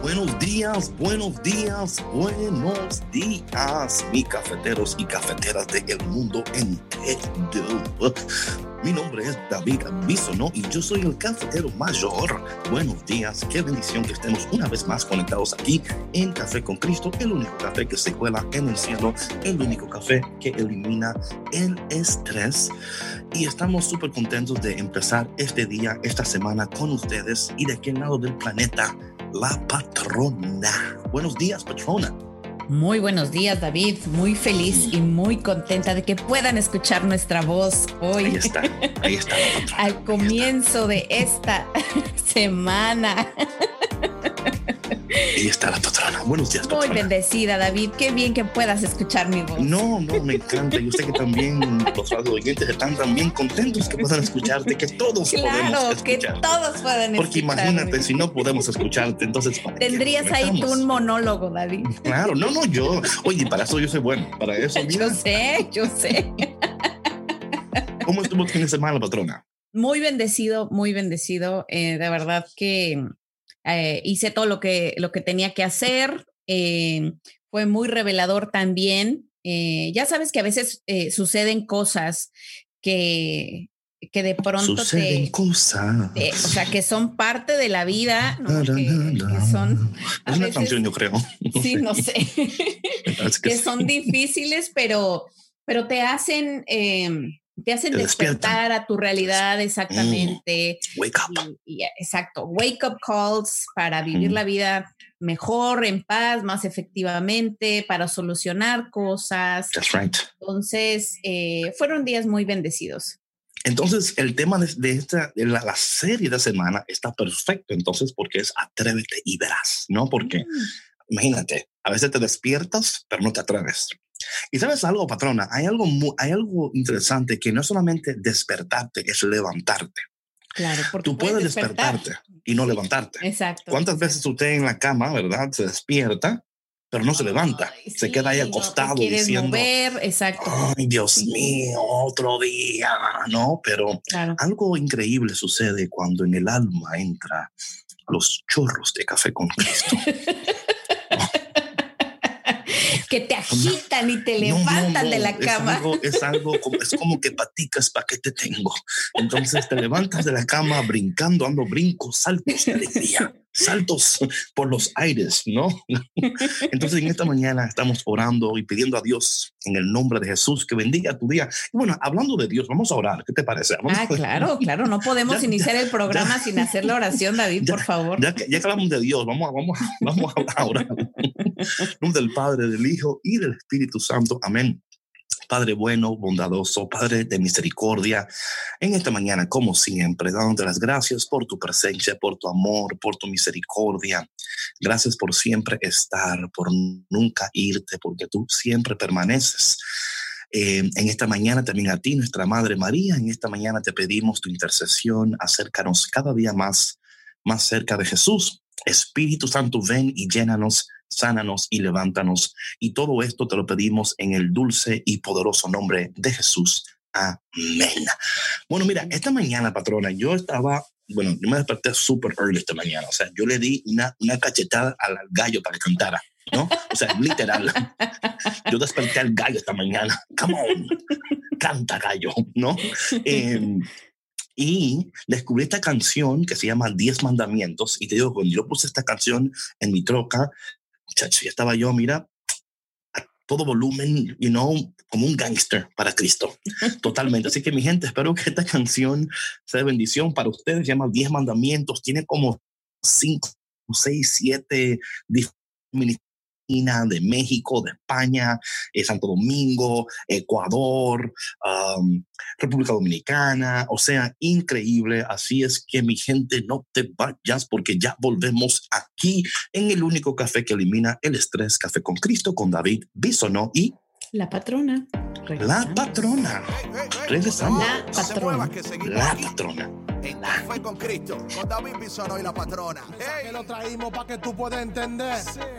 Buenos días, buenos días, buenos días, mis cafeteros y cafeteras del mundo entero. Mi nombre es David Bisono y yo soy el cafetero mayor. Buenos días, qué bendición que estemos una vez más conectados aquí en Café con Cristo, el único café que se cuela en el cielo, el único café que elimina el estrés. Y estamos súper contentos de empezar este día, esta semana con ustedes y de aquel lado del planeta, la patrona. Buenos días, patrona. Muy buenos días, David. Muy feliz y muy contenta de que puedan escuchar nuestra voz hoy. Ahí está, ahí está. Al comienzo de esta semana. Ahí está la patrona. Buenos días, patrona. Muy bendecida, David. Qué bien que puedas escuchar mi voz. No, no, me encanta. Yo sé que también los oyentes están también contentos que puedan escucharte, que todos claro, podemos que escuchar. todos pueden Porque imagínate si no podemos escucharte, entonces ¿para qué Tendrías ahí tú un monólogo, David. Claro, no, no, yo, oye, para eso yo soy bueno, para eso, mira, Yo sé, yo sé. ¿cómo estuvo el fin de semana, patrona? Muy bendecido, muy bendecido. eh, de verdad que eh, hice todo lo que, lo que tenía que hacer. eh, fue muy revelador también. eh, ya sabes que a veces suceden cosas que, que de pronto Suceden te, cosas. te- o sea, que son parte de la vida, ¿no? Que, son, Es una veces- canción, yo creo. sí, no sé, que son difíciles, pero, pero te hacen, eh, te hacen Te despertar a tu realidad exactamente. Wake up. Y, y, exacto, wake up calls para vivir Mm. la vida mejor, en paz, más efectivamente, para solucionar cosas. That's right. Entonces, eh, fueron días muy bendecidos. Entonces, el tema de, de esta, de la, la serie de semana está perfecto, entonces, porque es atrévete y verás, ¿no? Porque, Mm, imagínate, a veces te despiertas, pero no te atreves. Y sabes algo, patrona, hay algo, mu- hay algo interesante que no es solamente despertarte, es levantarte. Claro, porque Tú puedes despertar. despertarte y no levantarte. Exacto. ¿Cuántas veces usted en la cama, verdad, se despierta, pero no se levanta? Ay, se sí, queda ahí no acostado quieres diciendo, mover, exacto. ay, Dios mío, otro día, ¿no? Pero Claro. algo increíble sucede cuando en el alma entra los chorros de café con Cristo. que te agitan y te No, no, levantan de la es cama. algo- Es algo, como, es como que paticas, ¿para qué te tengo? Entonces te levantas de la cama brincando, dando brincos, saltos alegría, saltos por los aires, ¿no? Entonces en esta mañana estamos orando y pidiendo a Dios en el nombre de Jesús que bendiga tu día. Y bueno, hablando de Dios, vamos a orar. ¿Qué te parece? Vamos Ah, claro, claro. No podemos Ya, iniciar el programa sin hacer la oración, David, por favor. Ya que, ya que hablamos de Dios, vamos a, vamos a, vamos a orar. En nombre del Padre, del Hijo y del Espíritu Santo. Amén. Padre bueno, bondadoso, Padre de misericordia, en esta mañana, como siempre, dándote las gracias por tu presencia, por tu amor, por tu misericordia. Gracias por siempre estar, por nunca irte, porque tú siempre permaneces. Eh, en esta mañana también a ti, nuestra Madre María, en esta mañana te pedimos tu intercesión, acércanos cada día más, más cerca de Jesús. Espíritu Santo, ven y llénanos, sánanos y levántanos. Y todo esto te lo pedimos en el dulce y poderoso nombre de Jesús. Amén. Bueno, mira, esta mañana, patrona, yo estaba, bueno, yo me desperté súper early esta mañana. O sea, yo le di una, una cachetada al gallo para que cantara, ¿no? O sea, literal. Yo desperté al gallo esta mañana. Come on, canta gallo, ¿no? Em, y descubrí esta canción que se llama Diez Mandamientos. Y te digo, cuando yo puse esta canción en mi troca, muchacho, ya estaba yo, mira, a todo volumen, you know, como un gangster para Cristo. Totalmente. Así que mi gente, espero que esta canción sea de bendición para ustedes. Se llama Diez Mandamientos. Tiene como cinco, seis, siete Argentina, de México, de España, eh, Santo Domingo, Ecuador, República Dominicana, o sea, increíble. Así es que mi gente, no te vayas porque ya volvemos aquí en el único café que elimina el estrés, Café con Cristo, con David Bisonó y la patrona. La patrona. Regresamos. La patrona. La patrona. En Café con Cristo, con David Bisono y la patrona. Que lo traímos para que tú puedas entender.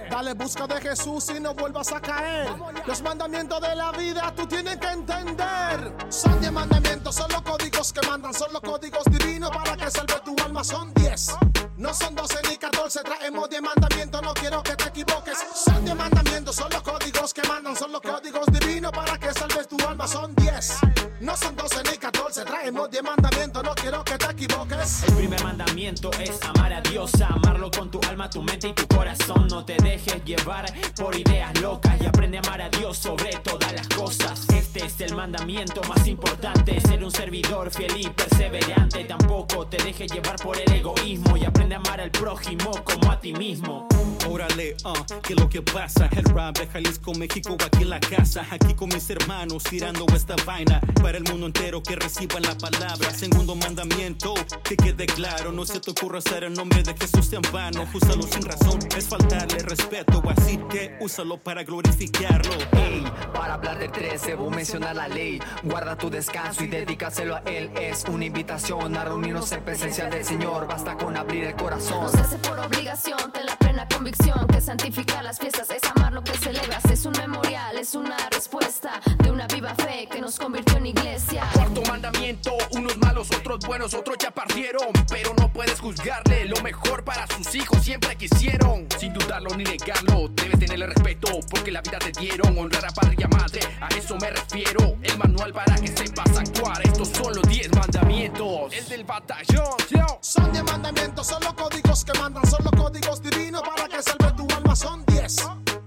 Dale, busca de Jesús y no vuelvas a caer. Los mandamientos de la vida tú tienes que entender. Son 10 mandamientos, son los códigos que mandan, son los códigos divinos para que salve tu alma. Son 10. No son 12 ni 14, traemos 10 mandamientos, no quiero que te equivoques. Son 10 mandamientos, son los códigos que mandan, son los códigos divinos para que salves tu alma. Son 10. No son 12 ni 14, traemos 10 mandamientos, no quiero que te equivoques. El primer mandamiento es amar a Dios, amarlo con tu alma, tu mente y tu corazón. No te dejes llevar por ideas locas y aprende a amar a Dios sobre todas las cosas. Este es el mandamiento más importante, ser un servidor fiel y perseverante. Tampoco te dejes llevar por el egoísmo y aprende a amar al prójimo como a ti mismo. Órale, uh, ¿qué es lo que pasa? El rap de Jalisco, México, aquí en la casa. Aquí con mis hermanos tirando esta vaina para el mundo entero que reciban la palabra. Segundo mandamiento, que quede claro. No se te ocurra hacer el nombre de Jesús en vano. Úsalo sin razón, es faltarle respeto. Así que úsalo para glorificarlo. Hey, para hablar de tres, debo mencionar la ley. Guarda tu descanso y dedícaselo a Él. Es una invitación a reunirnos en presencia del Señor. Basta con abrir el corazón. No se hace por obligación, ten la plena convicción que santifica las fiestas es amar lo que celebras. Es un memorial, es una respuesta de una viva fe que nos convirtió en iglesia. Cuarto mandamiento, unos malos, otros buenos, otros ya partieron. Pero no puedes juzgarle, lo mejor para sus hijos siempre quisieron. Sin dudarlo ni negarlo, debes tenerle respeto porque la vida te dieron. Honrar a padre y a madre, a eso me refiero. El manual para que sepas actuar, estos son los 10 mandamientos. El del batallón, Son 10 mandamientos, son los códigos que mandan, son los códigos divinos para que salve tu alma. Son 10.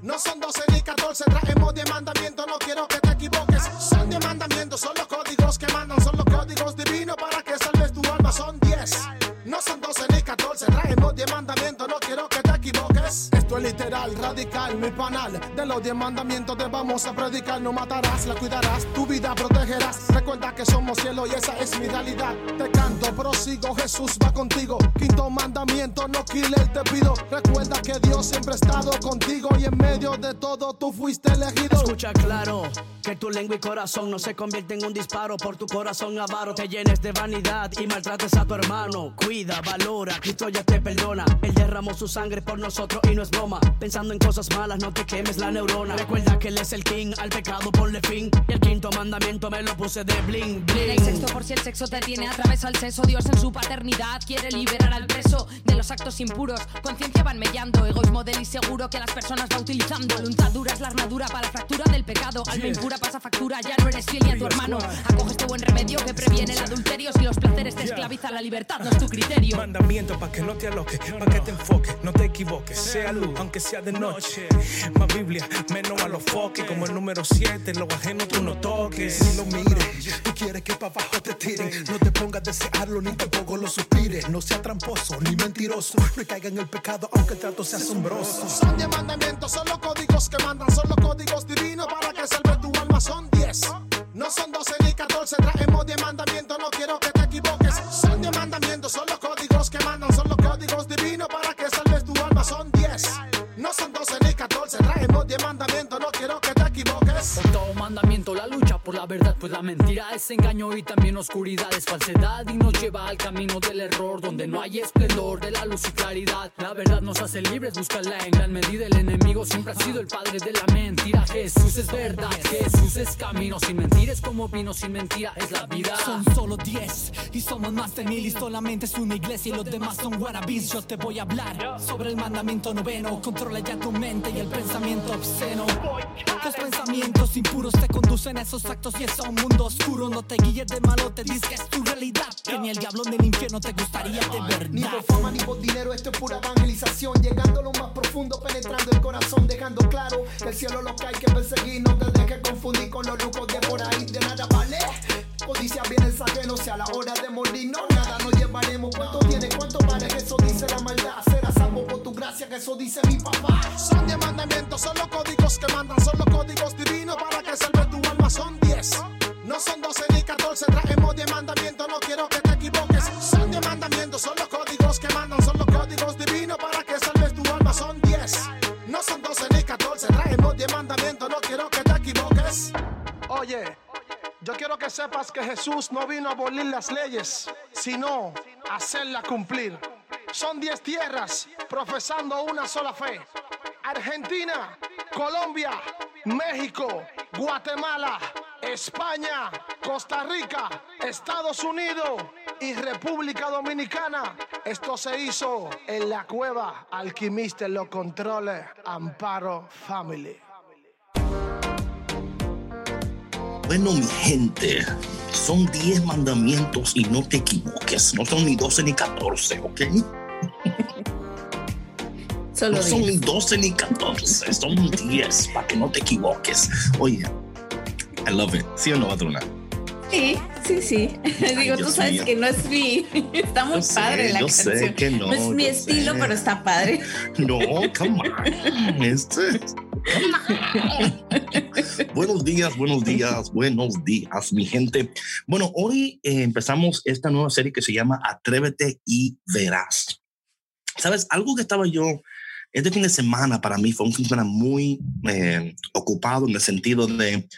No son 12 ni 14, traemos 10 mandamientos, no quiero que te equivoques. Son 10 mandamientos, son los códigos que mandan, son los códigos divinos para que salves tu alma. Son 10. No son 12 ni 14, traemos 10 mandamientos, no quiero que Esto es literal, radical, mi panal. De los 10 mandamientos te vamos a predicar. No matarás, la cuidarás, tu vida protegerás. Recuerda que somos cielo y esa es mi realidad. Te canto, prosigo, Jesús va contigo. Quinto mandamiento, no killer, te pido. Recuerda que Dios siempre ha estado contigo y en medio de todo tú fuiste elegido. Escucha claro, que tu lengua y corazón no se convierten en un disparo por tu corazón avaro. Te llenes de vanidad y maltrates a tu hermano. Cuida, valora, Cristo ya te perdona. Él derramó su sangre por nosotros y no es broma. Pensando en cosas malas, no te quemes la neurona. Recuerda que Él es el king, al pecado ponle fin. Y el quinto mandamiento me lo puse de bling, bling. El sexto por si el sexo te tiene atravesado el seso. Dios en su paternidad quiere liberar al preso de los actos impuros. Conciencia van mellando, egoísmo del inseguro que las personas va utilizando. Voluntad la armadura para la fractura del pecado. Alma impura pasa factura, ya no eres fiel ni a tu hermano. Acoge este buen remedio que previene el adulterio. Si los placeres te esclavizan, la libertad no es tu criterio. Mandamiento para que no te aloques, para que te enfoques, no te equivoques. Sea luz, aunque sea de noche. Más Biblia, menos a los foques. Como el número 7, lo ajeno tú no toques. Ni lo mires, tú quieres que para abajo te tiren. No te pongas a desearlo ni tampoco lo suspires. No sea tramposo ni mentiroso. No caiga en el pecado, aunque el trato sea asombroso. Son 10 mandamientos, son los códigos que mandan, son los códigos divinos para que salve tu alma. Son 10. No son 12 ni 14, traemos 10 mandamientos, no quiero que te equivoques. Son 10 mandamientos, son los códigos que mandan, son los códigos divinos para que salves tu alma. Son 10. No son 12 ni 14, traemos 10 mandamientos, no quiero que te equivoques. Octavo mandamiento, por la verdad, pues la mentira es engaño y también oscuridad es falsedad y nos lleva al camino del error donde no hay esplendor de la luz y claridad. La verdad nos hace libres, búscala en gran medida. El enemigo siempre ha sido el padre de la mentira. Jesús es verdad, Jesús es camino. Sin mentir es como vino, sin mentira es la vida. Son solo 10 y somos más de mil y solamente es una iglesia y los demás son wannabes. Yo te voy a hablar sobre el mandamiento noveno. Controla ya tu mente y el pensamiento obsceno. Los pensamientos impuros te conducen a esos actos y es a un mundo oscuro. No te guíes de malo, te dices que es tu realidad. Que ni el diablo ni el infierno te gustaría de verdad. Ni por fama ni por dinero, esto es pura evangelización. Llegando a lo más profundo, penetrando el corazón, dejando claro que el cielo lo que hay que perseguir. No te dejes confundir con los lujos de por ahí, de nada vale. Codicia viene el ajeno, si a la hora de morir no nada nos llevaremos. ¿Cuánto tiene? ¿Cuánto vale? Eso dice la maldad. Será salvo por tu gracia que eso eso dice mi papá. Son diez mandamientos, son los códigos que mandan, Jesús no vino a abolir las leyes, sino a hacerlas cumplir. Son diez tierras profesando una sola fe. Argentina, Colombia, México, Guatemala, España, Costa Rica, Estados Unidos y República Dominicana. Esto se hizo en la cueva Alquimista en los controles Amparo Family. Bueno, mi gente, son 10 mandamientos y no te equivoques. No son ni 12 ni 14, ¿ok? Solo no son 10. ni 12 ni 14, son 10 para que no te equivoques. Oye, I love it. ¿Sí o no, patrona? Sí, sí, sí. Digo, tú Dios sabes mío. que no es mi. Está muy Yo sé, padre la yo canción. sé que no, es mi estilo, sé. pero está padre. No, come on. Este- buenos días, buenos días, buenos días, mi gente. Bueno, hoy eh, empezamos esta nueva serie que se llama Atrévete y Verás. Sabes, algo que estaba yo, este fin de semana para mí fue un fin de semana muy eh, ocupado en el sentido de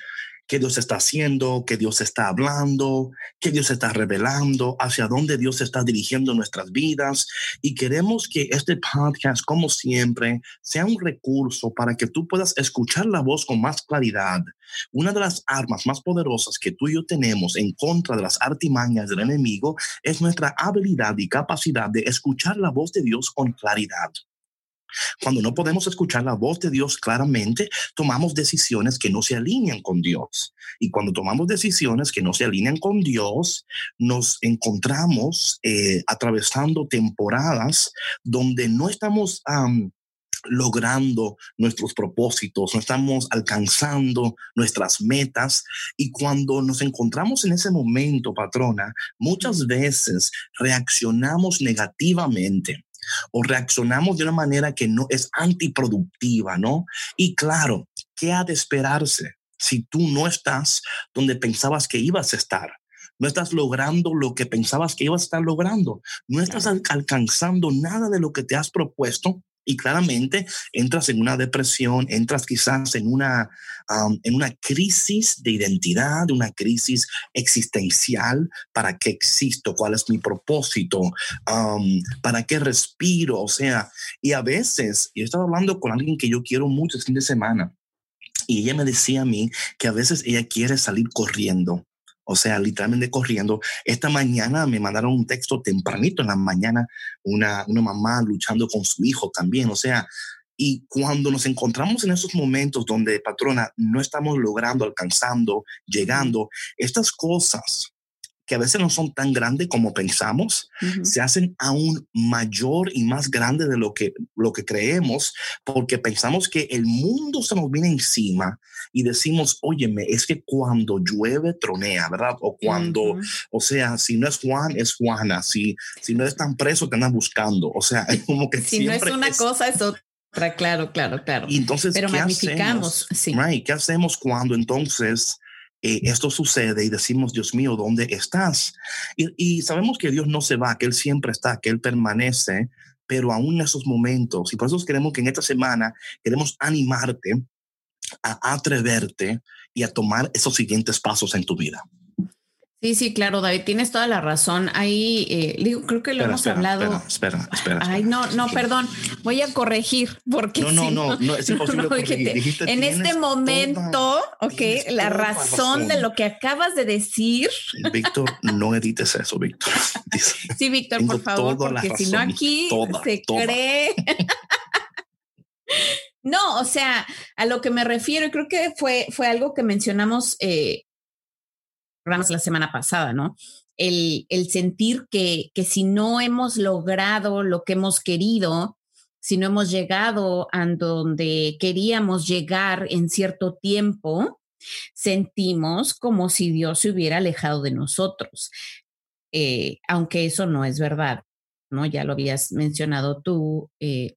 qué Dios está haciendo, qué Dios está hablando, qué Dios está revelando, hacia dónde Dios está dirigiendo nuestras vidas. Y queremos que este podcast, como siempre, sea un recurso para que tú puedas escuchar la voz con más claridad. Una de las armas más poderosas que tú y yo tenemos en contra de las artimañas del enemigo es nuestra habilidad y capacidad de escuchar la voz de Dios con claridad. Cuando no podemos escuchar la voz de Dios claramente, tomamos decisiones que no se alinean con Dios. Y cuando tomamos decisiones que no se alinean con Dios, nos encontramos eh, atravesando temporadas donde no estamos am, logrando nuestros propósitos, no estamos alcanzando nuestras metas. Y cuando nos encontramos en ese momento, patrona, muchas veces reaccionamos negativamente o reaccionamos de una manera que no es antiproductiva, ¿no? Y claro, ¿qué ha de esperarse si tú no estás donde pensabas que ibas a estar? No estás logrando lo que pensabas que ibas a estar logrando. No estás al- alcanzando nada de lo que te has propuesto y claramente entras en una depresión, entras quizás en una, um, en una crisis de identidad, una crisis existencial. ¿Para qué existo? ¿Cuál es mi propósito? Um, ¿Para qué respiro? O sea, y a veces, yo estaba hablando con alguien que yo quiero mucho el fin de semana y ella me decía a mí que a veces ella quiere salir corriendo. O sea, literalmente corriendo. Esta mañana me mandaron un texto tempranito en la mañana, una, una mamá luchando con su hijo también. O sea, y cuando nos encontramos en esos momentos donde, patrona, no estamos logrando, alcanzando, llegando, estas cosas que a veces no son tan grandes como pensamos, se hacen aún mayor y más grande de lo que, lo que creemos, porque pensamos que el mundo se nos viene encima y decimos, óyeme, es que cuando llueve, tronea, ¿verdad? O cuando, o sea, si no es Juan, es Juana, si, si no están presos, te andan buscando, o sea, es como que Si no es siempre una cosa, es otra, claro, claro, claro. y entonces, Pero ¿qué magnificamos, hacemos? sí. Right, ¿Qué hacemos cuando entonces eh, esto sucede y decimos, Dios mío, ¿dónde estás? Y, y sabemos que Dios no se va, que Él siempre está, que Él permanece, pero aún en esos momentos, y por eso queremos que en esta semana queremos animarte a atreverte y a tomar esos siguientes pasos en tu vida. Sí, sí, claro, David, tienes toda la razón. Ahí, eh, digo, creo que lo Espera, hemos espera, hablado. Espera, espera, espera. Ay, no, no, perdón. Voy a corregir porque No, no, si no, no, es imposible corregir. dijiste, Dijiste, en este momento, ok, la razón de lo que acabas de decir. Víctor, no edites eso, Víctor. Sí, Víctor, por favor, porque si no aquí toda, se toda. cree. no, o sea, a lo que me refiero, y creo que fue, fue algo que mencionamos eh, la semana pasada, ¿no? El, sentir que, que si no hemos logrado lo que hemos querido, si no hemos llegado a donde queríamos llegar en cierto tiempo, sentimos como si Dios se hubiera alejado de nosotros. Eh, aunque eso no es verdad, ¿no? Ya lo habías mencionado tú. eh,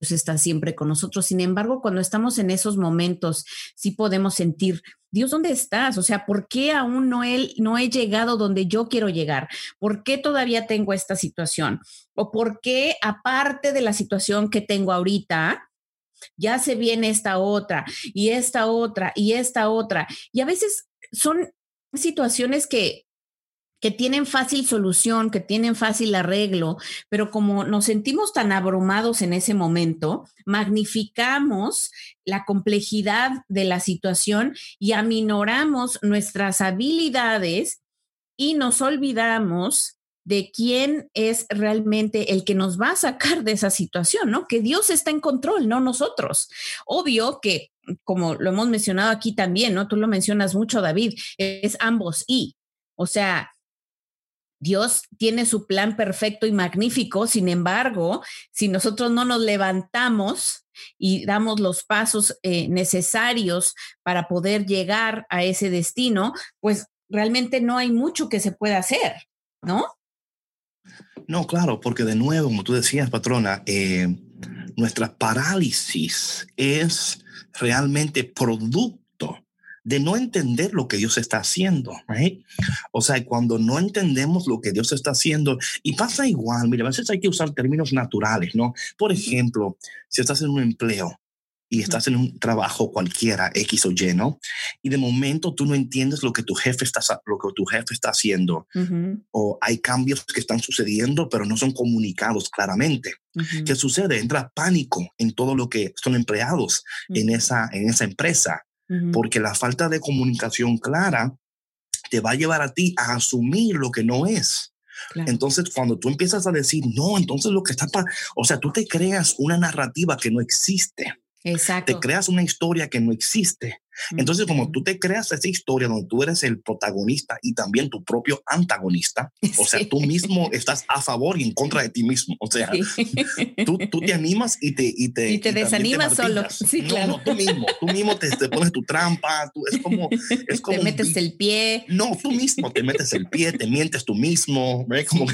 está siempre con nosotros. Sin embargo, cuando estamos en esos momentos, sí podemos sentir, Dios, ¿dónde estás? O sea, ¿por qué aún no he, no he llegado donde yo quiero llegar? ¿Por qué todavía tengo esta situación? ¿O por qué, aparte de la situación que tengo ahorita, ya se viene esta otra y esta otra y esta otra? Y a veces son situaciones que que tienen fácil solución, que tienen fácil arreglo, pero como nos sentimos tan abrumados en ese momento, magnificamos la complejidad de la situación y aminoramos nuestras habilidades y nos olvidamos de quién es realmente el que nos va a sacar de esa situación, ¿no? Que Dios está en control, no nosotros. Obvio que, como lo hemos mencionado aquí también, ¿no? Tú lo mencionas mucho, David, es ambos y. O sea, Dios tiene su plan perfecto y magnífico, sin embargo, si nosotros no nos levantamos y damos los pasos eh, necesarios para poder llegar a ese destino, pues realmente no hay mucho que se pueda hacer, ¿no? No, claro, porque de nuevo, como tú decías, patrona, eh, nuestra parálisis es realmente producto de no entender lo que Dios está haciendo. O sea, cuando no entendemos lo que Dios está haciendo, y pasa igual, mira, a veces hay que usar términos naturales, ¿no? Por ejemplo, si estás en un empleo y estás en un trabajo cualquiera, X o Y, ¿no? Y de momento tú no entiendes lo que tu jefe está, lo que tu jefe está haciendo, o hay cambios que están sucediendo, pero no son comunicados claramente. ¿Qué sucede? Entra pánico en todo lo que son empleados en, esa, en esa empresa porque la falta de comunicación clara te va a llevar a ti a asumir lo que no es. Entonces, cuando tú empiezas a decir, no, entonces lo que está, o sea, tú te creas una narrativa que no existe. Exacto. Te creas una historia que no existe. Entonces, como tú te creas esa historia donde tú eres el protagonista y también tu propio antagonista, o sea, tú mismo estás a favor y en contra de ti mismo. O sea, tú, tú, te animas y te... Y te, y te desanimas solo. Sí, no, claro. no, tú mismo. Tú mismo te, te pones tu trampa. Tú, es como... Es como te metes el pie. No, tú mismo te metes el pie, te mientes tú mismo. Como...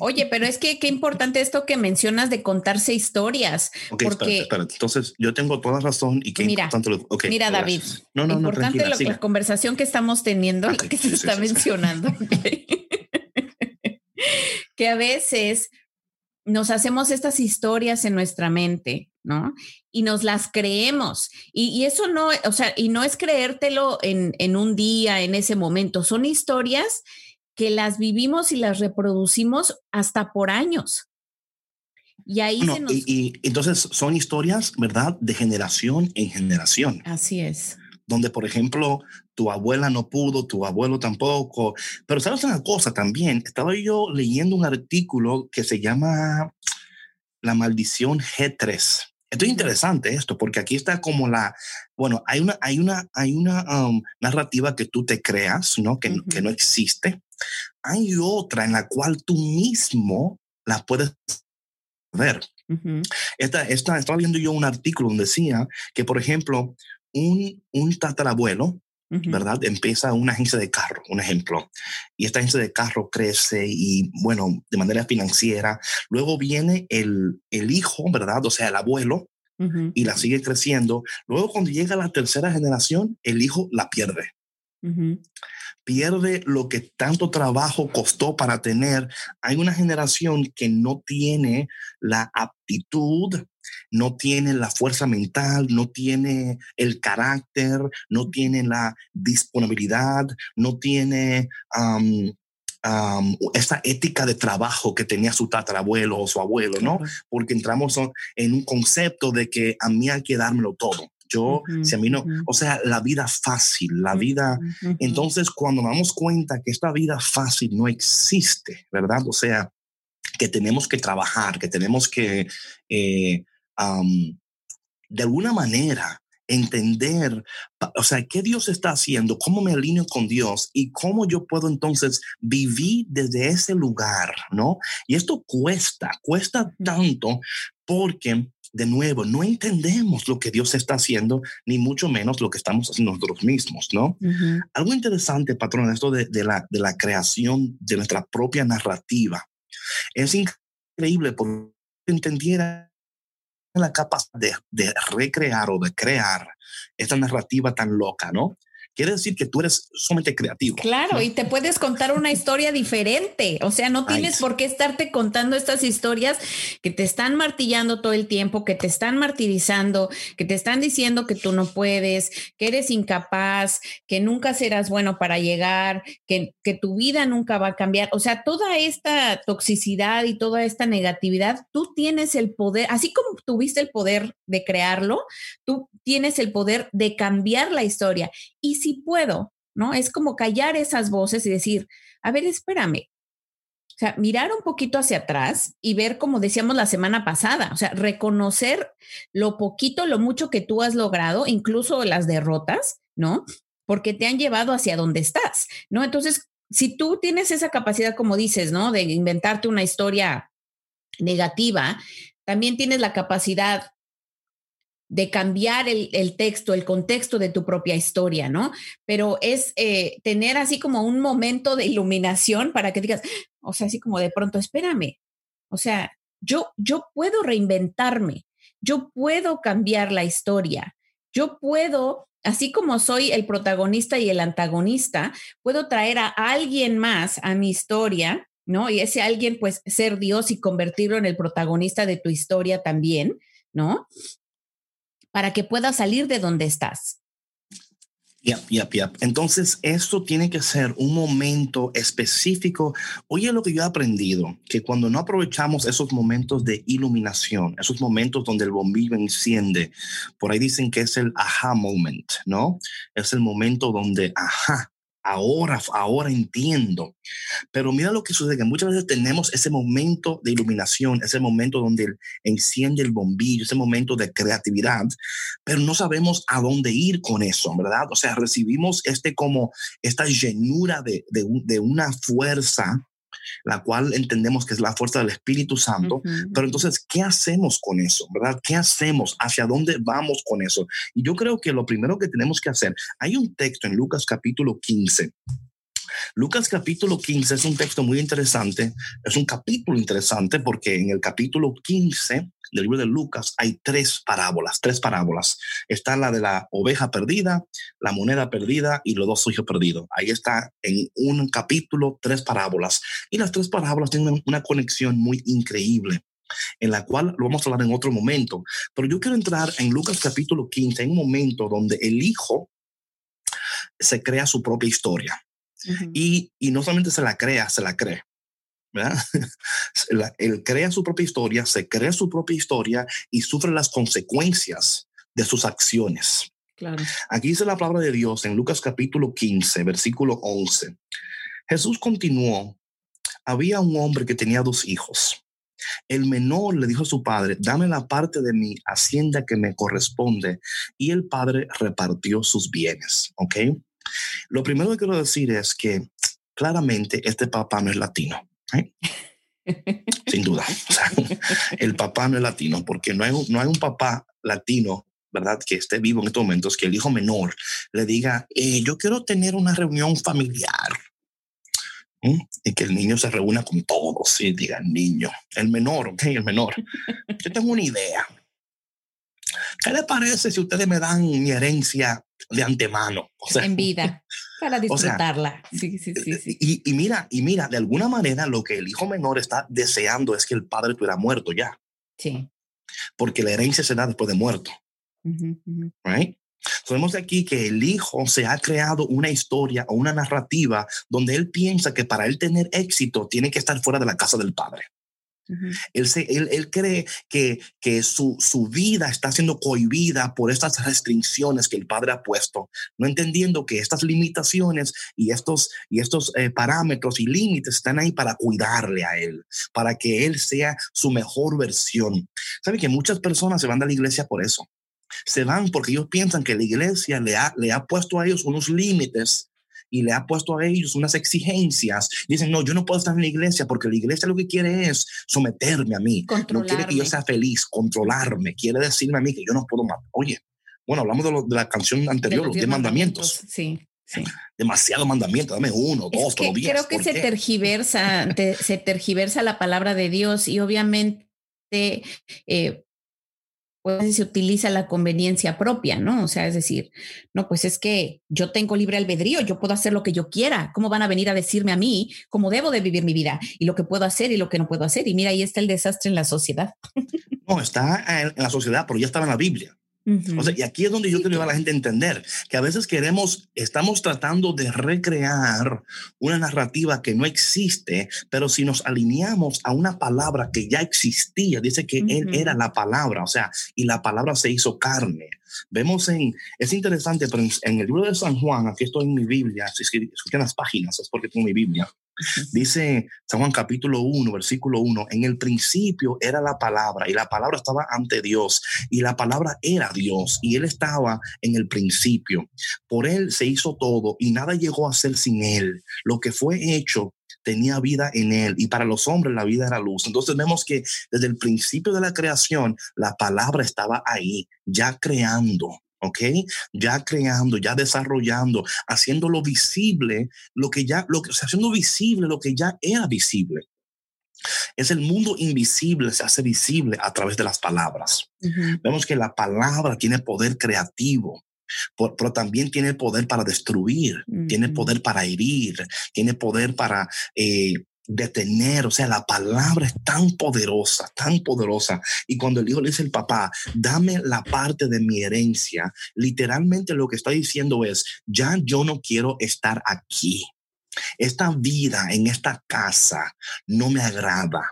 Oye, pero es que qué importante esto que mencionas de contarse historias. Okay, porque... Espérate, espérate. Entonces, yo tengo toda razón y qué mira, importante... Lo... Okay, mira, David. No, no, importante no, la conversación que estamos teniendo, Ah, lo que se está mencionando, que a veces nos hacemos estas historias en nuestra mente, ¿no? Y nos las creemos. Y, y eso no, o sea, y no es creértelo en, en un día, en ese momento, son historias que las vivimos y las reproducimos hasta por años. Y ahí se nos... y, y entonces son historias, ¿verdad? De generación en generación. Así es. Donde, por ejemplo, tu abuela no pudo, tu abuelo tampoco. Pero sabes una cosa también, estaba yo leyendo un artículo que se llama La maldición G3. Esto es interesante esto, porque aquí está como la, bueno, hay una, hay una, hay una um, narrativa que tú te creas, ¿no? Que, que no existe. Hay otra en la cual tú mismo la puedes ver. Esta, esta, estaba viendo yo un artículo donde decía que, por ejemplo, un, un tatarabuelo, ¿verdad? Empieza una agencia de carro, un ejemplo, y esta agencia de carro crece y, bueno, de manera financiera. Luego viene el, el hijo, ¿verdad? O sea, el abuelo, y la sigue creciendo. Luego, cuando llega la tercera generación, el hijo la pierde. Pierde lo que tanto trabajo costó para tener. Hay una generación que no tiene la aptitud, no tiene la fuerza mental, no tiene el carácter, no tiene la disponibilidad, no tiene um, um, esa ética de trabajo que tenía su tatarabuelo o su abuelo, ¿no? Porque entramos en un concepto de que a mí hay que dármelo todo. Yo, si a mí no, o sea, la vida fácil, la vida. Entonces, cuando nos damos cuenta que esta vida fácil no existe, ¿verdad? O sea, que tenemos que trabajar, que tenemos que, eh, um, de alguna manera, entender, o sea, qué Dios está haciendo, cómo me alineo con Dios y cómo yo puedo entonces vivir desde ese lugar, ¿no? Y esto cuesta, cuesta tanto porque de nuevo, no entendemos lo que Dios está haciendo, ni mucho menos lo que estamos haciendo nosotros mismos, ¿no? Uh -huh. Algo interesante, patrón, esto de, de, la, de la creación de nuestra propia narrativa. Es increíble porque entendiera la capacidad de, de recrear o de crear esta narrativa tan loca, ¿no? Quiere decir que tú eres sumamente creativo. Claro, y te puedes contar una historia diferente. O sea, no tienes por qué estarte contando estas historias que te están martillando todo el tiempo, que te están martirizando, que te están diciendo que tú no puedes, que eres incapaz, que nunca serás bueno para llegar, que, que tu vida nunca va a cambiar. O sea, toda esta toxicidad y toda esta negatividad, tú tienes el poder, así como tuviste el poder de crearlo, tú tienes el poder de cambiar la historia. Y si puedo, ¿no? Es como callar esas voces y decir, a ver, espérame. O sea, mirar un poquito hacia atrás y ver, como decíamos la semana pasada, o sea, reconocer lo poquito, lo mucho que tú has logrado, incluso las derrotas, ¿no? Porque te han llevado hacia donde estás, ¿no? Entonces, si tú tienes esa capacidad, como dices, ¿no? De inventarte una historia negativa, también tienes la capacidad de cambiar el, texto, el contexto de tu propia historia, ¿no? Pero es eh, tener así como un momento de iluminación para que digas, o sea, así como de pronto, espérame, o sea, yo, yo puedo reinventarme, yo puedo cambiar la historia, yo puedo, así como soy el protagonista y el antagonista, puedo traer a alguien más a mi historia, ¿no? Y ese alguien, pues, ser Dios y convertirlo en el protagonista de tu historia también, ¿no? Para que puedas salir de donde estás. Yep, yep, yep. Entonces, esto tiene que ser un momento específico. Oye, lo que yo he aprendido, que cuando no aprovechamos esos momentos de iluminación, esos momentos donde el bombillo enciende, por ahí dicen que es el aha moment, ¿no? Es el momento donde, ajá, ahora, ahora entiendo. Pero mira lo que sucede, que muchas veces tenemos ese momento de iluminación, ese momento donde enciende el bombillo, ese momento de creatividad, pero no sabemos a dónde ir con eso, ¿verdad? O sea, recibimos este como esta llenura de, de, de una fuerza la cual entendemos que es la fuerza del Espíritu Santo, pero entonces, ¿qué hacemos con eso? ¿Verdad? ¿Qué hacemos? ¿Hacia dónde vamos con eso? Y yo creo que lo primero que tenemos que hacer, hay un texto en Lucas capítulo 15 Lucas capítulo 15 es un texto muy interesante, es un capítulo interesante porque en el capítulo 15 del libro de Lucas hay tres parábolas, tres parábolas. Está la de la oveja perdida, la moneda perdida y los dos hijos perdidos. Ahí está en un capítulo tres parábolas. Y las tres parábolas tienen una conexión muy increíble en la cual lo vamos a hablar en otro momento. Pero yo quiero entrar en Lucas capítulo 15, en un momento donde el hijo se crea su propia historia y, no solamente se la crea, se la cree. ¿verdad? él crea su propia historia, se crea su propia historia y sufre las consecuencias de sus acciones. Claro. Aquí dice la palabra de Dios en Lucas capítulo 15, versículo 11. Jesús continuó, había un hombre que tenía dos hijos. El menor le dijo a su padre, dame la parte de mi hacienda que me corresponde. Y el padre repartió sus bienes. ¿Ok? Lo primero que quiero decir es que claramente este papá no es latino. ¿eh? Sin duda. el papá no es latino porque no hay, no hay un papá latino ¿verdad? Que esté vivo en estos momentos, que el hijo menor le diga, eh, yo quiero tener una reunión familiar. Y que el niño se reúna con todos y diga, niño, el menor, ok, el menor. Yo tengo una idea. ¿Qué le parece si ustedes me dan mi herencia de antemano? O sea, en vida, para disfrutarla. sí, sí, sí, sí. Y, mira, y mira, de alguna manera lo que el hijo menor está deseando es que el padre estuviera muerto ya. Sí. Porque la herencia se da después de muerto. Right? Sabemos aquí que el hijo se ha creado una historia o una narrativa donde él piensa que para él tener éxito tiene que estar fuera de la casa del padre él, se, él, cree que, que su, su, vida está siendo cohibida por estas restricciones que el padre ha puesto, no entendiendo que estas limitaciones y estos, y estos eh, parámetros y límites están ahí para cuidarle a él, para que él sea su mejor versión. ¿Sabe que muchas personas se van de la iglesia por eso? Se van porque ellos piensan que la iglesia le ha, le ha puesto a ellos unos límites y le ha puesto a ellos unas exigencias. Dicen, no, yo no puedo estar en la iglesia porque la iglesia lo que quiere es someterme a mí. No quiere que yo sea feliz, controlarme. Quiere decirme a mí que yo no puedo matar. Oye, bueno, hablamos de, la canción anterior, los 10 mandamientos. Sí. Sí. Demasiado mandamiento, dame uno, dos, pero diez. Creo que se tergiversa, se tergiversa la palabra de Dios y obviamente eh, pues se utiliza la conveniencia propia, ¿no? O sea, es decir, no, pues es que yo tengo libre albedrío, yo puedo hacer lo que yo quiera. ¿Cómo van a venir a decirme a mí cómo debo de vivir mi vida y lo que puedo hacer y lo que no puedo hacer? Y mira, ahí está el desastre en la sociedad. No, está en la sociedad, pero ya estaba en la Biblia. O sea, y aquí es donde yo quiero a la gente a entender que a veces queremos, estamos tratando de recrear una narrativa que no existe, pero si nos alineamos a una palabra que ya existía, dice que Él era la palabra, o sea, y la palabra se hizo carne. Vemos en, es interesante, pero en, el libro de San Juan, aquí estoy en mi Biblia, si escuchan las páginas, es porque tengo mi Biblia. Dice San Juan capítulo 1, versículo 1, en el principio era la palabra y la palabra estaba ante Dios y la palabra era Dios y él estaba en el principio. Por él se hizo todo y nada llegó a ser sin él. Lo que fue hecho tenía vida en él y para los hombres la vida era luz. Entonces vemos que desde el principio de la creación la palabra estaba ahí, ya creando. ¿Ok? Ya creando, ya desarrollando, haciéndolo visible, lo que ya, lo que, haciendo visible lo que ya era visible. Es el mundo invisible, se hace visible a través de las palabras. Vemos que la palabra tiene poder creativo, pero también tiene poder para destruir, tiene poder para herir, tiene poder para eh, detener, o sea, la palabra es tan poderosa, tan poderosa. Y cuando el hijo le dice al papá, dame la parte de mi herencia, literalmente lo que está diciendo es, ya yo no quiero estar aquí. Esta vida en esta casa no me agrada.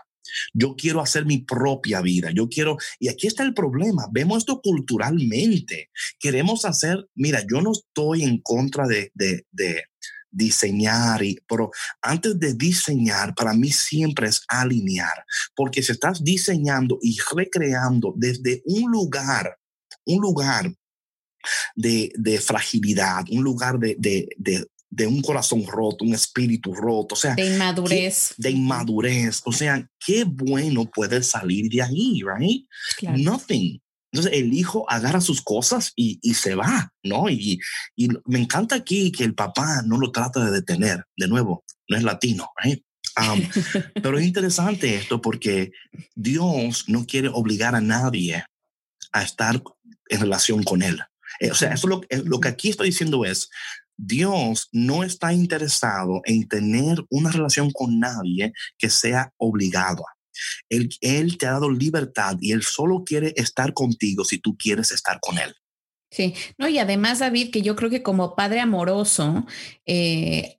Yo quiero hacer mi propia vida. Yo quiero, y aquí está el problema. Vemos esto culturalmente. Queremos hacer, mira, yo no estoy en contra de, de, de, diseñar, y, pero antes de diseñar, para mí siempre es alinear, porque si estás diseñando y recreando desde un lugar, un lugar de, de fragilidad, un lugar de, de, de un corazón roto, un espíritu roto, o sea, de inmadurez. de inmadurez, o sea, qué bueno puede salir de ahí, right? Nothing. Entonces el hijo agarra sus cosas y, y se va, ¿no? Y, y, me encanta aquí que el papá no lo trata de detener. De nuevo, no es latino, ¿right? pero es interesante esto porque Dios no quiere obligar a nadie a estar en relación con él. Eh, o sea, eso lo, eh, lo que aquí estoy diciendo es, Dios no está interesado en tener una relación con nadie que sea obligada. Él, te ha dado libertad y Él solo quiere estar contigo si tú quieres estar con Él. Sí, no, y además, David, que yo creo que como padre amoroso, eh,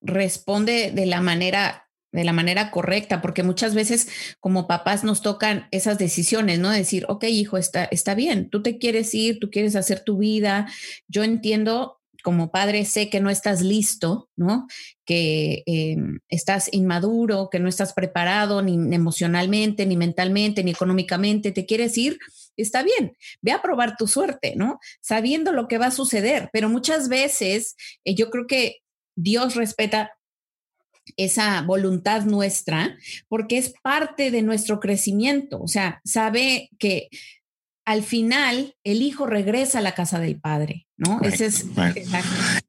responde de la manera de la manera correcta, porque muchas veces como papás nos tocan esas decisiones, ¿no? Decir, ok, hijo, está, está bien, tú te quieres ir, tú quieres hacer tu vida, yo entiendo como padre sé que no estás listo, ¿no? Que em, estás inmaduro, que no estás preparado ni emocionalmente, ni mentalmente, ni económicamente, te quieres ir, está bien, ve a probar tu suerte, ¿no? Sabiendo lo que va a suceder, pero muchas veces eh, yo creo que Dios respeta esa voluntad nuestra porque es parte de nuestro crecimiento, o sea, sabe que al final el hijo regresa a la casa del padre, ¿no? Ese es...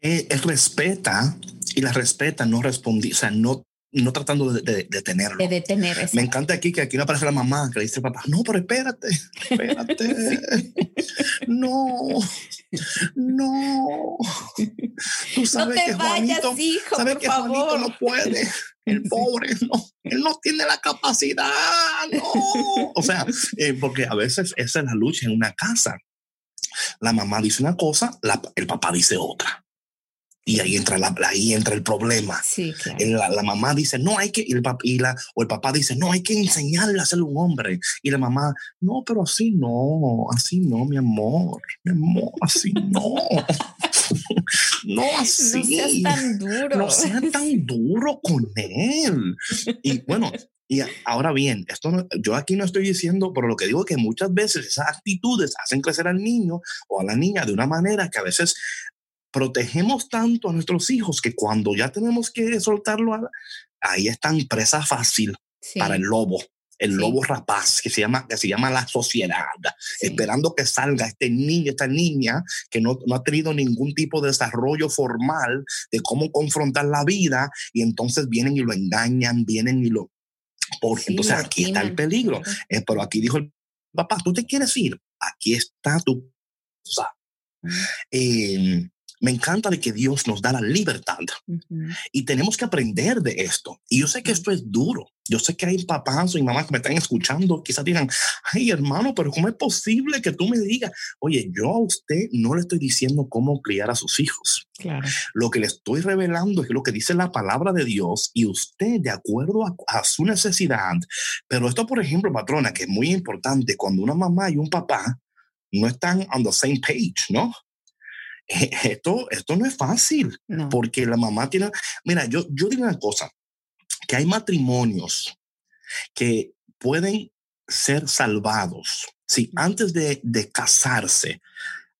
Eh, respeta y la respeta, no respondí, o sea, no no tratando de, de, detenerlo. De detener. Me encanta aquí que aquí no aparece la mamá que le dice papá, no, pero espérate, espérate. no, no. Tú sabes no te que vayas, Juanito, hijo, sabes por que favor. Juanito no puede. El pobre, no, él no tiene la capacidad, no. O sea, eh, porque a veces esa es la lucha en una casa. La mamá dice una cosa, la, el papá dice otra. Y ahí entra, la, ahí entra el problema. Sí, claro. la, la, mamá dice, no hay que, y el, y la, o el papá dice, no hay que enseñarle a ser un hombre. Y la mamá, no, pero así no, así no, mi amor, mi amor, así no. no así. No seas tan duro. No seas tan duro con él. Y bueno, y ahora bien, esto no, yo aquí no estoy diciendo, pero lo que digo es que muchas veces esas actitudes hacen crecer al niño o a la niña de una manera que a veces protegemos tanto a nuestros hijos que cuando ya tenemos que soltarlo, ahí están presa fácil para el lobo. El lobo rapaz, que se llama, que se llama la sociedad, esperando que salga este niño, esta niña, que no, no ha tenido ningún tipo de desarrollo formal de cómo confrontar la vida, y entonces vienen y lo engañan, vienen y lo, porque entonces aquí está el peligro. Eh, pero aquí dijo el papá, tú te quieres ir, aquí está tu cosa. Eh, me encanta de que Dios nos da la libertad y tenemos que aprender de esto. Y yo sé que esto es duro. Yo sé que hay papás y mamás que me están escuchando, quizás digan, ay hermano, pero ¿cómo es posible que tú me digas, oye, yo a usted no le estoy diciendo cómo criar a sus hijos? Claro. Lo que le estoy revelando es lo que dice la palabra de Dios y usted de acuerdo a, a su necesidad. Pero esto, por ejemplo, patrona, que es muy importante, cuando una mamá y un papá no están on the same page, ¿no? Eh, esto, esto no es fácil, porque la mamá tiene, mira, yo, yo digo una cosa, que hay matrimonios que pueden ser salvados si antes de, de casarse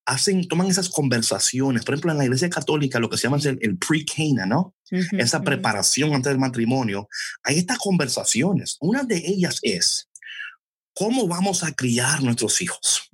hacen, toman esas conversaciones, por ejemplo, en la iglesia católica, lo que se llama el, el pre-cana, ¿no? Esa preparación antes del matrimonio, hay estas conversaciones. Una de ellas es, ¿cómo vamos a criar nuestros hijos?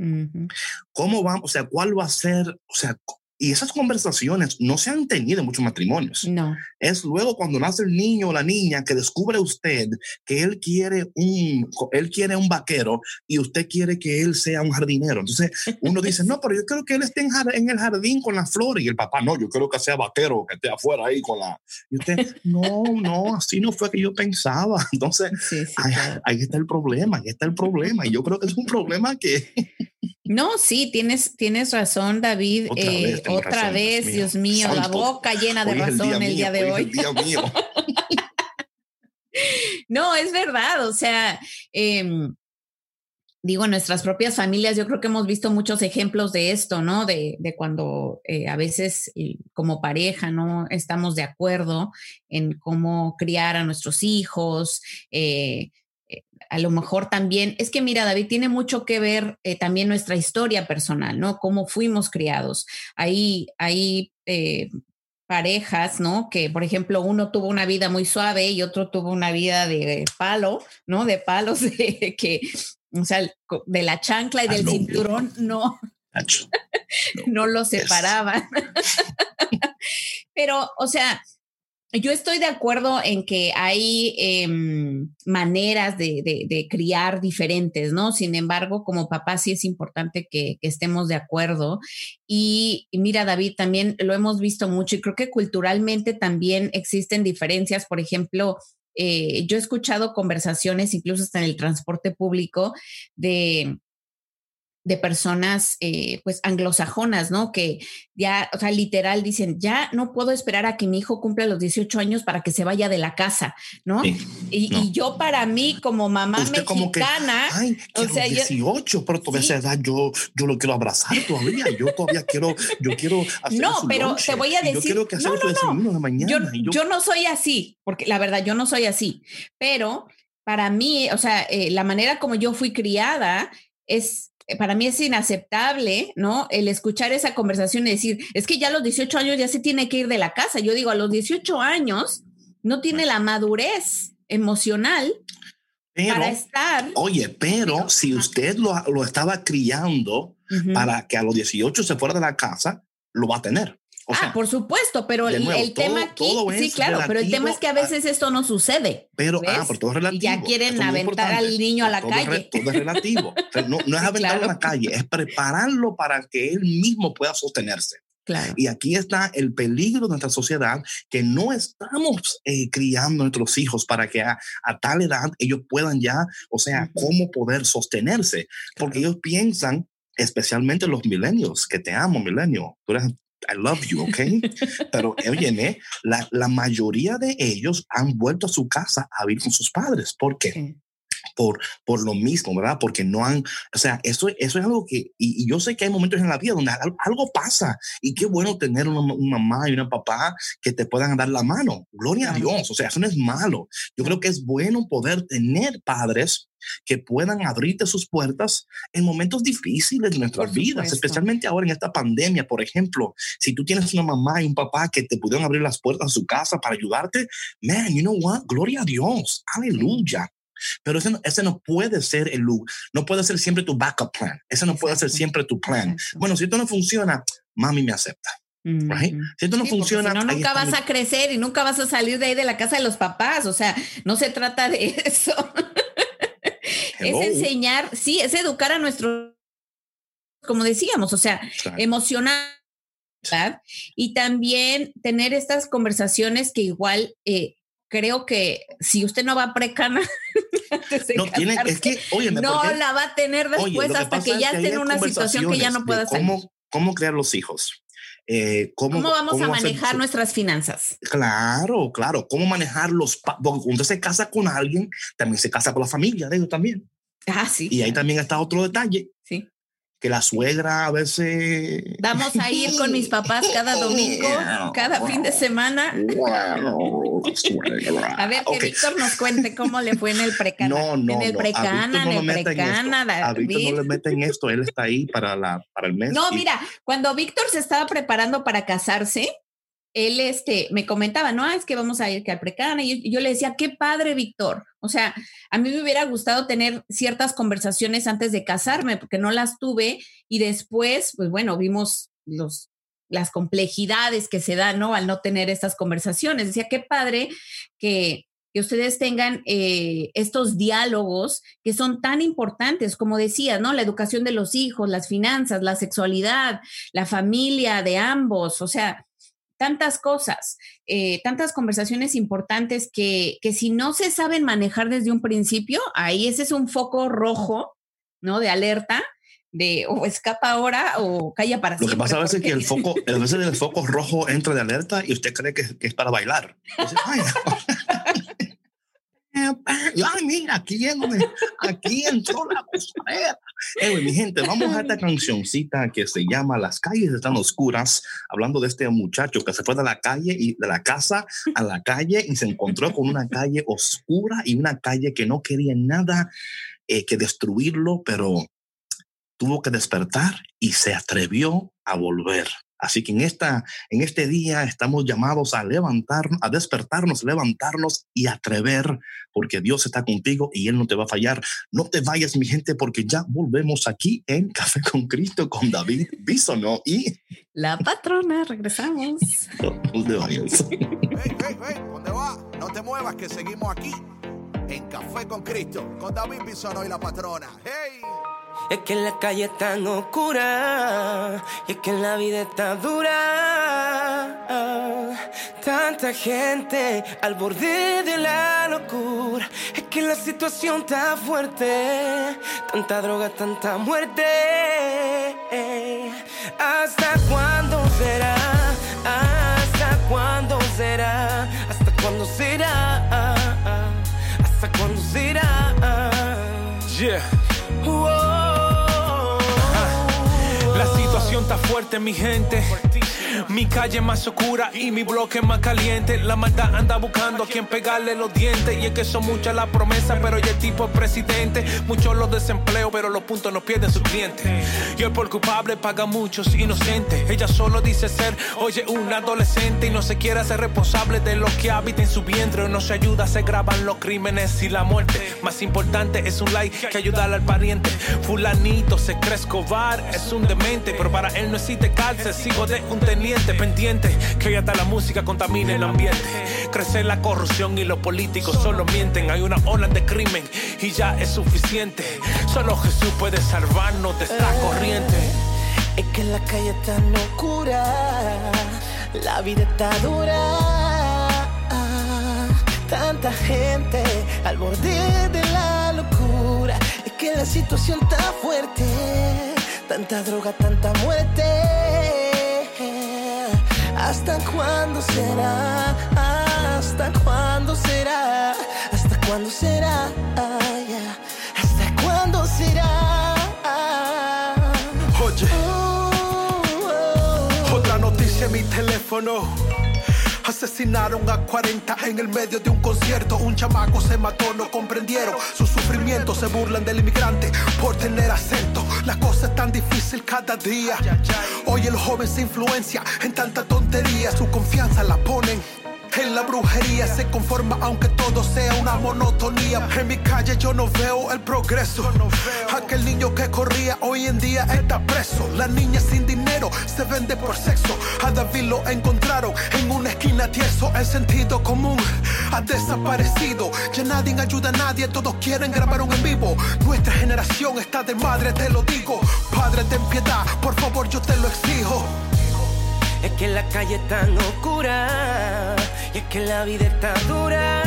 ¿Cómo vamos, o sea, cuál va a ser, o sea, y esas conversaciones no se han tenido en muchos matrimonios. No. Es luego cuando nace el niño o la niña que descubre usted que él quiere un, él quiere un vaquero y usted quiere que él sea un jardinero. Entonces uno dice, no, pero yo quiero que él esté en, el jardín con las flores. Y el papá, no, yo quiero que sea vaquero, que esté afuera ahí con la... Y usted, no, no, así no fue que yo pensaba. Entonces, ahí, está el problema, ahí está el problema. Y yo creo que es un problema que... No, sí, tienes, tienes razón, David. Otra vez, eh, Dios mío, la boca llena de razón el día, de hoy. no, es verdad, o sea, em, digo, nuestras propias familias, yo creo que hemos visto muchos ejemplos de esto, ¿no? De, de cuando eh, a veces como pareja no estamos de acuerdo en cómo criar a nuestros hijos. Eh, a lo mejor también, es que mira, David, tiene mucho que ver eh, también nuestra historia personal, ¿no? Cómo fuimos criados. Ahí hay eh, parejas, ¿no? Que, por ejemplo, uno tuvo una vida muy suave y otro tuvo una vida de palo, ¿no? De palos, de que, o sea, de la chancla y del cinturón, no. no lo separaban. Pero, o sea, yo estoy de acuerdo en que hay em, maneras de, criar diferentes, ¿no? Sin embargo, como papá sí es importante que, estemos de acuerdo. Y, mira, David, también lo hemos visto mucho y creo que culturalmente también existen diferencias. Por ejemplo, eh, yo he escuchado conversaciones, incluso hasta en el transporte público, de de personas eh, pues anglosajonas, ¿no? Que ya, o sea, literal dicen, ya no puedo esperar a que mi hijo cumpla los 18 años para que se vaya de la casa, ¿no? y, yo para mí como mamá mexicana, ay, o sea, 18, pero todavía esa edad yo, yo lo quiero abrazar todavía, yo todavía quiero, yo quiero hacer No, pero te voy a decir, yo quiero que no, no, no. De mañana, yo, yo, no soy así, porque la verdad yo no soy así, pero para mí, o sea, eh, la manera como yo fui criada es para mí es inaceptable, ¿no? El escuchar esa conversación y decir, es que ya a los 18 años ya se tiene que ir de la casa. Yo digo, a los 18 años no tiene la madurez emocional para estar. Oye, pero si usted lo, lo estaba criando para que a los 18 se fuera de la casa, lo va a tener ah, por supuesto, pero el, tema aquí, sí, claro, pero el tema es que a veces esto no sucede. Pero, ah, por todo es relativo. Y ya quieren aventar al niño a la calle. todo es relativo. no, es aventarlo a la calle, es prepararlo para que él mismo pueda sostenerse. Claro. Y aquí está el peligro de nuestra sociedad, que no estamos eh, criando a nuestros hijos para que a, tal edad ellos puedan ya, o sea, cómo poder sostenerse, porque ellos piensan, especialmente los milenios, que te amo, milenio, tú eres I love you, ¿ok? Pero, oye, la, la, mayoría de ellos han vuelto a su casa a vivir con sus padres. ¿Por qué? Por, por lo mismo, ¿verdad? Porque no han, o sea, eso, eso es algo que, y, yo sé que hay momentos en la vida donde algo, pasa y qué bueno tener una, mamá y una papá que te puedan dar la mano. Gloria a Dios, o sea, eso no es malo. Yo creo que es bueno poder tener padres que puedan abrirte sus puertas en momentos difíciles de nuestras vidas, especialmente ahora en esta pandemia, por ejemplo. Si tú tienes una mamá y un papá que te pudieron abrir las puertas de su casa para ayudarte, man, you know what? Gloria a Dios, aleluya. Pero ese no, ese no puede ser el no puede ser siempre tu backup plan. Ese no puede ser siempre tu plan. Bueno, si esto no funciona, mami me acepta. Si esto no funciona, no, nunca vas a crecer y nunca vas a salir de ahí de la casa de los papás. O sea, no se trata de eso. Es enseñar, sí, es educar a nuestros como decíamos, o sea, Claro. emocional. ¿verdad? Y también tener estas conversaciones que igual eh, creo que si usted no va a precana, No, tiene, es que, oye, no la va a tener después hasta que ya esté en una situación que ya no pueda salir. cómo, cómo crear los hijos. Eh, cómo, ¿Cómo vamos a hacer- manejar nuestras finanzas? Claro, claro. ¿Cómo manejar los... Porque cuando se casa con alguien, también se casa con la familia de ellos también. Ah, sí. Y ahí también está otro detalle. Que la suegra a veces... Vamos a ir con mis papás cada domingo, cada fin de semana. A ver, que. Víctor nos cuente cómo le fue en el precana. No, no, en el precana, no en el precana. A Víctor no le meten esto. Él está ahí para, la, para el mes. No, y- mira, cuando Víctor se estaba preparando para casarse, él este, me comentaba, no, es que vamos a ir que al precana. Y yo, le decía, qué padre, Víctor. O sea, a mí me hubiera gustado tener ciertas conversaciones antes de casarme, porque no las tuve. Y después, pues bueno, vimos los, las complejidades que se dan, ¿no? Al no tener estas conversaciones. Decía, qué padre que, que ustedes tengan eh, estos diálogos que son tan importantes, como decías, ¿no? La educación de los hijos, las finanzas, la sexualidad, la familia de ambos, o sea, tantas cosas, eh, tantas conversaciones importantes que, que si no se saben manejar desde un principio, ahí ese es un foco rojo, ¿no? De alerta. De o escapa ahora o calla para Lo que siempre. pasa a veces es que el foco, a veces el foco rojo entra de alerta y usted cree que, que es para bailar. Dice, Ay, ay, mira, aquí, entró la mi gente, vamos a esta cancioncita que se llama Las calles están oscuras, hablando de este muchacho que se fue de la calle y de la casa a la calle y se encontró con una calle oscura y una calle que no quería nada eh, que destruirlo, pero tuvo que despertar y se atrevió a volver. Así que en, esta, en este día estamos llamados a levantar, a despertarnos, levantarnos y atrever, porque Dios está contigo y Él no te va a fallar. No te vayas, mi gente, porque ya volvemos aquí en Café con Cristo con David Bisono y La patrona, regresamos. no te vayas. Hey, hey, hey, ¿dónde va? No te muevas que seguimos aquí en Café con Cristo, con David Bisono y la patrona. Hey. Es que la calle es tan oscura y es que la vida está dura. Tanta gente al borde de la locura. Es que la situación está fuerte. Tanta droga, tanta muerte. ¿Hasta cuándo será? ¿Hasta cuándo será? ¿Hasta cuándo será? ¿Hasta cuándo será? Yeah. Está fuerte, mi gente. Mi calle más oscura y mi bloque más caliente. La maldad anda buscando a quien pegarle los dientes. Y es que son muchas las promesas, pero ya el tipo es presidente. Muchos los desempleos, pero los puntos no pierden sus clientes. Y el por culpable paga muchos inocentes. Ella solo dice ser, oye, un adolescente y no se quiere hacer responsable de lo que habita en su vientre. No se ayuda, se graban los crímenes y la muerte. Más importante es un like que ayudar al pariente. Fulanito se cree Escobar, es un demente, pero para él no existe cárcel. Sigo de un teniente pendiente que hasta la música contamina el ambiente. Crece la corrupción y los políticos solo mienten. Hay una ola de crimen y ya es suficiente. Solo Jesús puede salvarnos de esta corriente. Es que la calle está tan oscura, la vida está dura. Tanta gente al borde de la locura. Es que la situación está fuerte, tanta droga, tanta muerte. ¿Hasta cuándo será? ¿Hasta cuándo será? ¿Hasta cuándo será? Yeah. ¿Hasta cuándo será? Oye, otra noticia en mi teléfono. Asesinaron a 40 en el medio de un concierto. Un chamaco se mató, no comprendieron su sufrimiento. Se burlan del inmigrante por tener acento. La cosa es tan difícil cada día. Hoy el joven se influencia en tanta tontería. Su confianza la ponen. En la brujería se conforma aunque todo sea una monotonía. En mi calle yo no veo el progreso. Aquel niño que corría hoy en día está preso. La niña sin dinero se vende por sexo. A David lo encontraron en una esquina tieso, el sentido común ha desaparecido. Ya nadie ayuda a nadie, todos quieren grabar un en vivo. Nuestra generación está de madre, te lo digo. Padre, ten piedad, por favor, yo te lo exijo. Es que la calle es tan oscura y es que la vida está dura.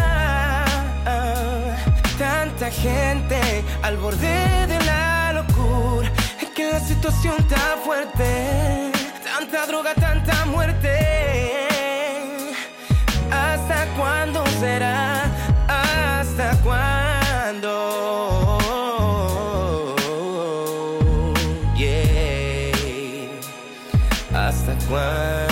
Tanta gente al borde de la locura. Es que la situación está fuerte. Tanta droga, tanta muerte. ¿Hasta cuándo será? ¿Hasta cuándo? Yeah. ¿Hasta cuándo?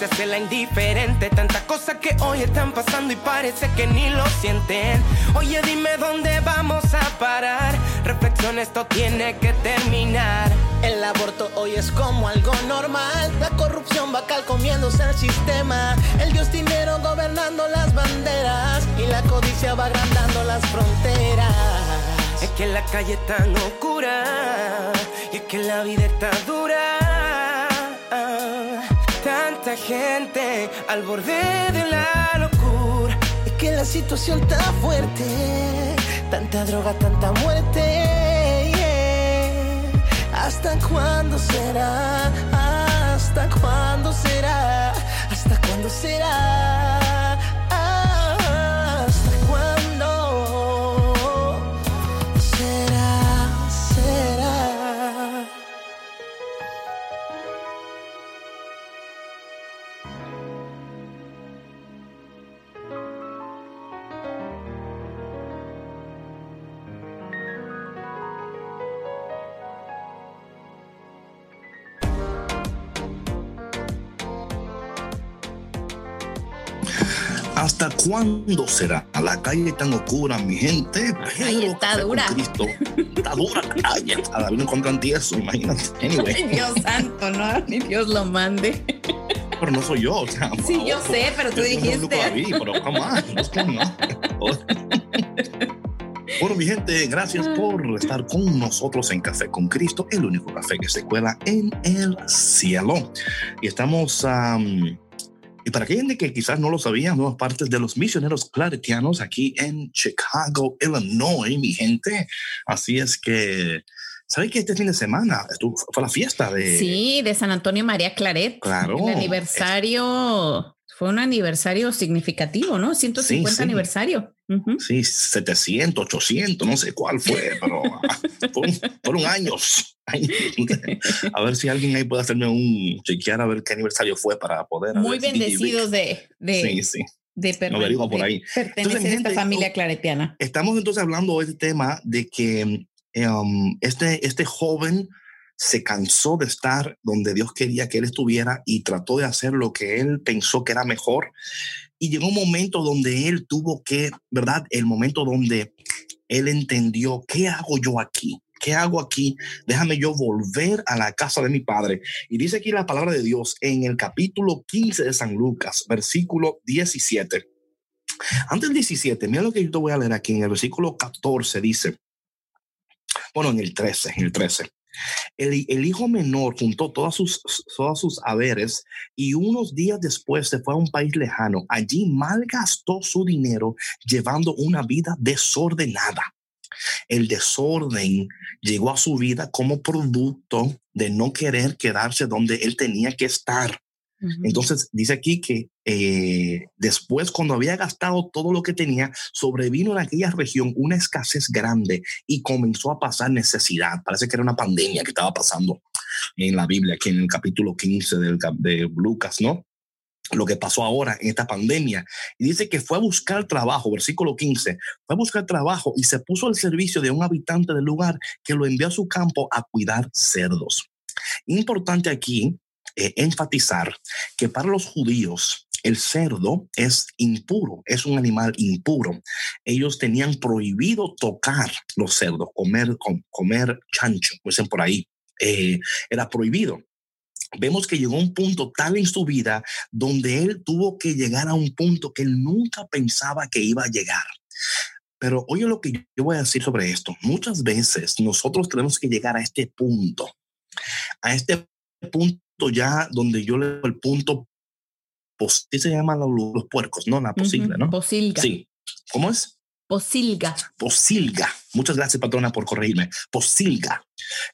Se hace la indiferente. Tantas cosas que hoy están pasando y parece que ni lo sienten. Oye, dime dónde vamos a parar. Reflexión, esto tiene que terminar. El aborto hoy es como algo normal. La corrupción va comiéndose el sistema. El dios dinero gobernando las banderas. Y la codicia va agrandando las fronteras. Es que la calle es tan oscura. Y es que la vida está dura. Gente al borde de la locura. Es que la situación está fuerte. Tanta droga, tanta muerte. ¿Hasta cuándo será? ¿Hasta cuándo será? ¿Hasta cuándo será? Cuándo será? La calle tan oscura, mi gente. Ahí está dura. Cristo. Está dura la calle. A David no encuentran tieso, imagínate. Ay, Anyway, Dios santo, no, ni Dios lo mande. pero no soy yo. O sea, Sí, yo sé, pero tú yo dijiste. David, pero on? Bueno, mi gente, gracias por estar con nosotros en Café con Cristo, el único café que se cuela en el cielo. Y estamos, am, y para aquella gente que quizás no lo sabía, nuevas partes de los misioneros claretianos aquí en Chicago, Illinois, mi gente. Así es que, ¿sabes que este fin de semana estuvo- fue la fiesta de... Sí, de San Antonio María Claret. Claro. El aniversario fue un aniversario significativo, ¿no? 150 Sí, sí. aniversario. Ujú. Sí, 700, 800, no sé cuál fue, pero fueron, fueron años. A ver si alguien ahí puede hacerme un chequear a ver qué aniversario fue para poder. Muy bendecidos de, de, Sí, sí. de, perten- Lo averiguo por ahí. pertenecer Entonces, a esta gente, familia claretiana. Estamos entonces hablando de este tema de que um, este, este joven se cansó de estar donde Dios quería que él estuviera y trató de hacer lo que él pensó que era mejor. Y llegó un momento donde él tuvo que, ¿verdad? El momento donde él entendió, ¿qué hago yo aquí? ¿Qué hago aquí? Déjame yo volver a la casa de mi padre. Y dice aquí la palabra de Dios en el capítulo 15 de San Lucas, versículo 17. Antes del 17, mira lo que yo te voy a leer aquí en el versículo 14, dice, bueno, en el 13, en el 13. El, hijo menor juntó todas sus, todos sus haberes y unos días después se fue a un país lejano. Allí malgastó su dinero llevando una vida desordenada. El desorden llegó a su vida como producto de no querer quedarse donde él tenía que estar. Entonces dice aquí que eh, después, cuando había gastado todo lo que tenía, sobrevino en aquella región una escasez grande y comenzó a pasar necesidad. Parece que era una pandemia que estaba pasando en la Biblia, aquí en el capítulo 15 del, cap- de Lucas, ¿no? Lo que pasó ahora en esta pandemia. Y dice que fue a buscar trabajo, versículo 15, fue a buscar trabajo y se puso al servicio de un habitante del lugar que lo envió a su campo a cuidar cerdos. Importante aquí eh, enfatizar que para los judíos el cerdo es impuro, es un animal impuro. Ellos tenían prohibido tocar los cerdos, comer, com- comer chancho, dicen por ahí, eh, era prohibido. vemos que llegó a un punto tal en su vida donde él tuvo que llegar a un punto que él nunca pensaba que iba a llegar. Pero oye lo que yo voy a decir sobre esto. Muchas veces nosotros tenemos que llegar a este punto, a este punto ya donde yo leo el punto, pues, ¿qué se llaman los, los puercos? No, la posible, ¿no? Posilga. Sí. ¿Cómo es? Posilga. Posilga. Muchas gracias, patrona, por corregirme. Posilga.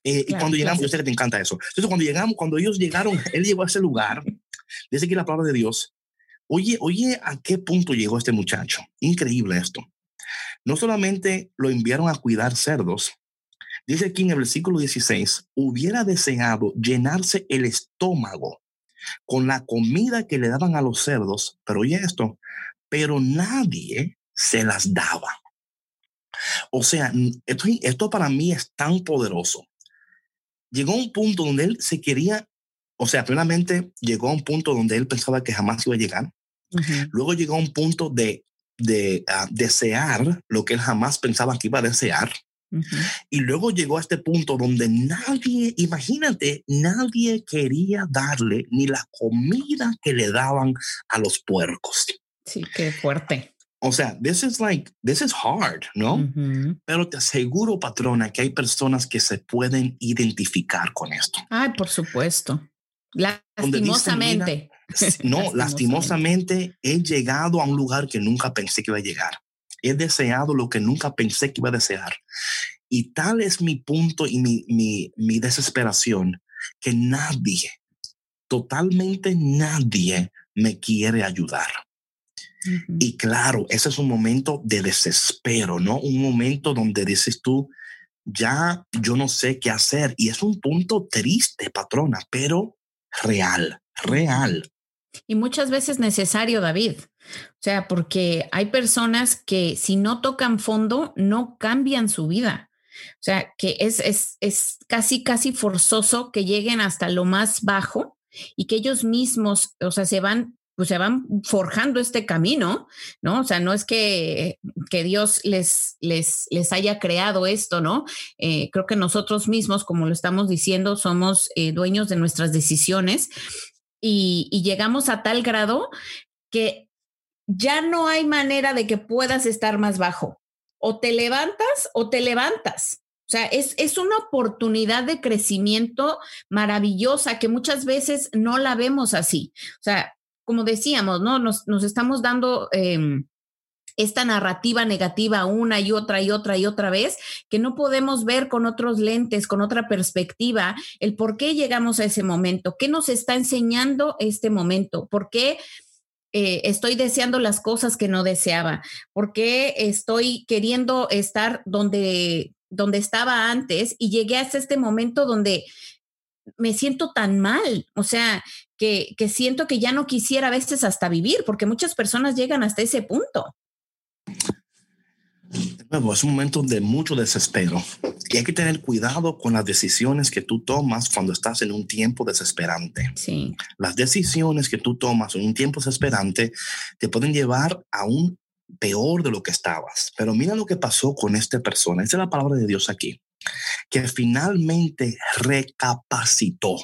Eh, y Claro, cuando llegamos, yo gracias. sé que te encanta eso. Entonces, cuando llegamos, cuando ellos llegaron, él llegó a ese lugar, dice aquí la palabra de Dios. Oye, oye, ¿a qué punto llegó este muchacho? Increíble esto. No solamente lo enviaron a cuidar cerdos, dice aquí en el versículo 16, hubiera deseado llenarse el estómago con la comida que le daban a los cerdos, pero oye esto, pero nadie se las daba. O sea, esto, esto para mí es tan poderoso. Llegó a un punto donde él se quería, o sea, primeramente llegó a un punto donde él pensaba que jamás iba a llegar. Luego llegó a un punto de, de ah, desear lo que él jamás pensaba que iba a desear. Y luego llegó a este punto donde nadie, imagínate, nadie quería darle ni la comida que le daban a los puercos. Sí, qué fuerte. O sea, this is like, this is hard, ¿no? Pero te aseguro, patrona, que hay personas que se pueden identificar con esto. Ay, por supuesto. Dicen, Lastimosamente. No, lastimosamente he llegado a un lugar que nunca pensé que iba a llegar. He deseado lo que nunca pensé que iba a desear. Y tal es mi punto y mi, mi, mi desesperación que nadie, totalmente nadie me quiere ayudar. Y claro, ese es un momento de desespero, ¿no? Un momento donde dices tú, ya yo no sé qué hacer. Y es un punto triste, patrona, pero real, real. Y muchas veces necesario, David. O sea, porque hay personas que si no tocan fondo, no cambian su vida. O sea, que es, es, es casi, casi forzoso que lleguen hasta lo más bajo y que ellos mismos, o sea, se van pues se van forjando este camino, ¿no? O sea, no es que, que Dios les, les, les haya creado esto, ¿no? Eh, creo que nosotros mismos, como lo estamos diciendo, somos eh, dueños de nuestras decisiones y, llegamos a tal grado que ya no hay manera de que puedas estar más bajo. O te levantas o te levantas. O sea, es, es una oportunidad de crecimiento maravillosa que muchas veces no la vemos así. O sea, como decíamos, ¿no? Nos, nos estamos dando eh, esta narrativa negativa una y otra y otra y otra vez, que no podemos ver con otros lentes, con otra perspectiva, el por qué llegamos a ese momento, qué nos está enseñando este momento, por qué eh, estoy deseando las cosas que no deseaba, por qué estoy queriendo estar donde, donde estaba antes y llegué hasta este momento donde me siento tan mal, o sea, que, que, siento que ya no quisiera a veces hasta vivir, porque muchas personas llegan hasta ese punto. Es un momento de mucho desespero y hay que tener cuidado con las decisiones que tú tomas cuando estás en un tiempo desesperante. Sí. Las decisiones que tú tomas en un tiempo desesperante te pueden llevar a un peor de lo que estabas. Pero mira lo que pasó con esta persona. Esa es la palabra de Dios aquí, que finalmente recapacitó.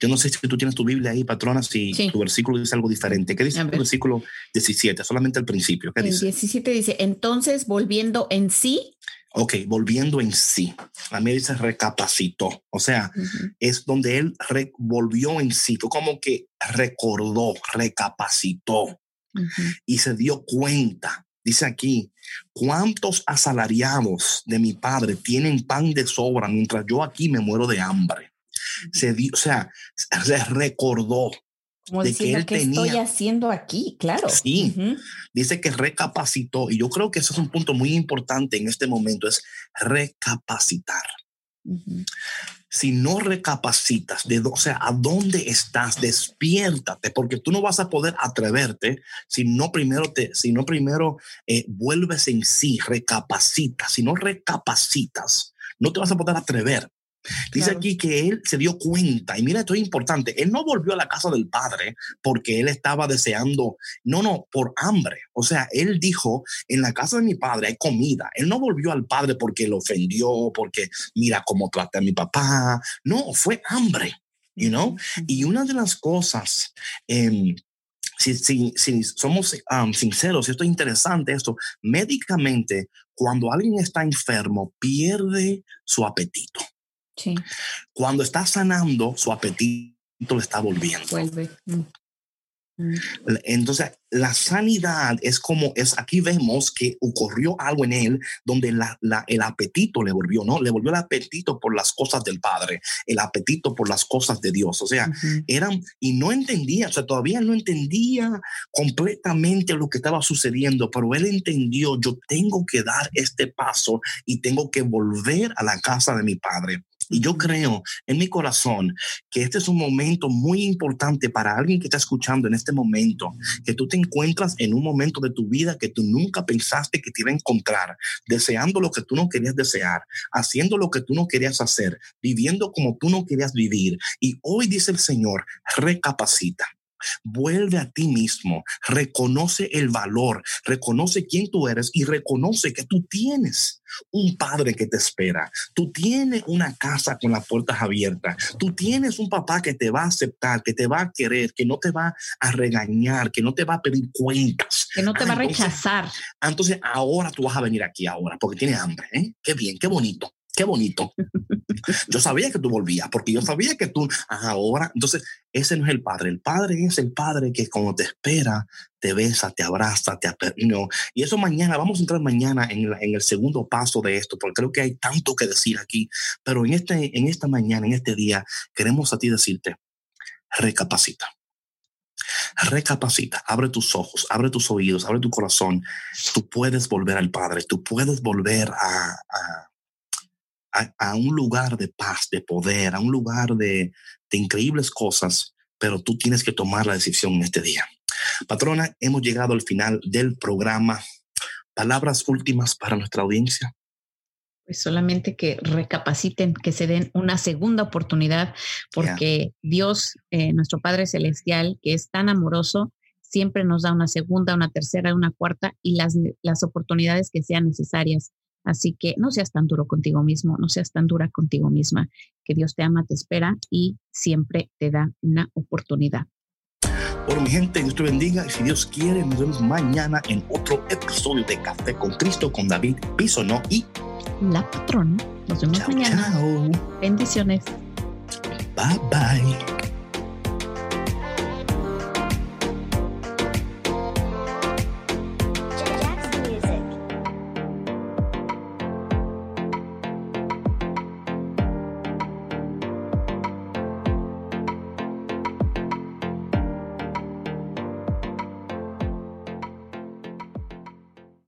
Yo no sé si tú tienes tu Biblia ahí, patrona, si sí. tu versículo dice algo diferente. ¿Qué dice el versículo 17? Solamente el principio. ¿Qué el dice? 17 dice, entonces volviendo en sí. Ok, volviendo en sí. A mí dice recapacitó. O sea, uh -huh. es donde él volvió en sí, como que recordó, recapacitó uh -huh. y se dio cuenta. Dice aquí, ¿cuántos asalariados de mi padre tienen pan de sobra mientras yo aquí me muero de hambre? Se dio, o sea, se recordó Como de que él ¿qué tenía. estoy haciendo aquí? Claro. Sí, uh -huh. dice que recapacitó y yo creo que ese es un punto muy importante en este momento, es recapacitar. Uh -huh. Si no recapacitas, de, o sea, ¿a dónde estás? Despiértate, porque tú no vas a poder atreverte si no primero te, si no primero eh, vuelves en sí, recapacitas. Si no recapacitas, no te vas a poder atrever. Dice claro. aquí que él se dio cuenta, y mira, esto es importante, él no volvió a la casa del padre porque él estaba deseando, no, no, por hambre. O sea, él dijo, en la casa de mi padre hay comida. Él no volvió al padre porque lo ofendió, porque mira cómo trata a mi papá. No, fue hambre. you know? Y una de las cosas, em, si, si, si, somos um, sinceros, esto es interesante, esto, médicamente, cuando alguien está enfermo, pierde su apetito. Sí. Cuando está sanando, su apetito le está volviendo. Vuelve. Mm. Mm. Entonces, la sanidad es como es aquí vemos que ocurrió algo en él donde la, la, el apetito le volvió, ¿no? Le volvió el apetito por las cosas del Padre, el apetito por las cosas de Dios. O sea, eran y no entendía, o sea, todavía no entendía completamente lo que estaba sucediendo, pero él entendió, yo tengo que dar este paso y tengo que volver a la casa de mi Padre. Y yo creo en mi corazón que este es un momento muy importante para alguien que está escuchando en este momento, que tú te encuentras en un momento de tu vida que tú nunca pensaste que te iba a encontrar, deseando lo que tú no querías desear, haciendo lo que tú no querías hacer, viviendo como tú no querías vivir. Y hoy dice el Señor, recapacita. Vuelve a ti mismo, reconoce el valor, reconoce quién tú eres y reconoce que tú tienes un padre que te espera, tú tienes una casa con las puertas abiertas, tú tienes un papá que te va a aceptar, que te va a querer, que no te va a regañar, que no te va a pedir cuentas. Que no te va a rechazar. Entonces ahora tú vas a venir aquí ahora porque tienes hambre. ¿eh? Qué bien, qué bonito. Qué bonito. Yo sabía que tú volvías, porque yo sabía que tú ahora. Entonces, ese no es el padre. El padre es el padre que, como te espera, te besa, te abraza, te no. Y eso mañana, vamos a entrar mañana en, en, el segundo paso de esto, porque creo que hay tanto que decir aquí. Pero en, este, en esta mañana, en este día, queremos a ti decirte: recapacita. Recapacita, abre tus ojos, abre tus oídos, abre tu corazón. Tú puedes volver al Padre, tú puedes volver a, a a, un lugar de paz, de poder, a un lugar de, de increíbles cosas, pero tú tienes que tomar la decisión en este día. Patrona, hemos llegado al final del programa. Palabras últimas para nuestra audiencia. Pues solamente que recapaciten, que se den una segunda oportunidad, porque Dios, eh, nuestro Padre Celestial, que es tan amoroso, siempre nos da una segunda, una tercera, una cuarta y las, las oportunidades que sean necesarias. Así que no seas tan duro contigo mismo, no seas tan dura contigo misma, que Dios te ama, te espera y siempre te da una oportunidad. Por mi gente, Dios te bendiga y si Dios quiere, nos vemos mañana en otro episodio de Café con Cristo con David Bisonó y la patrona. Nos vemos mañana. Chao. Bendiciones. Bye bye.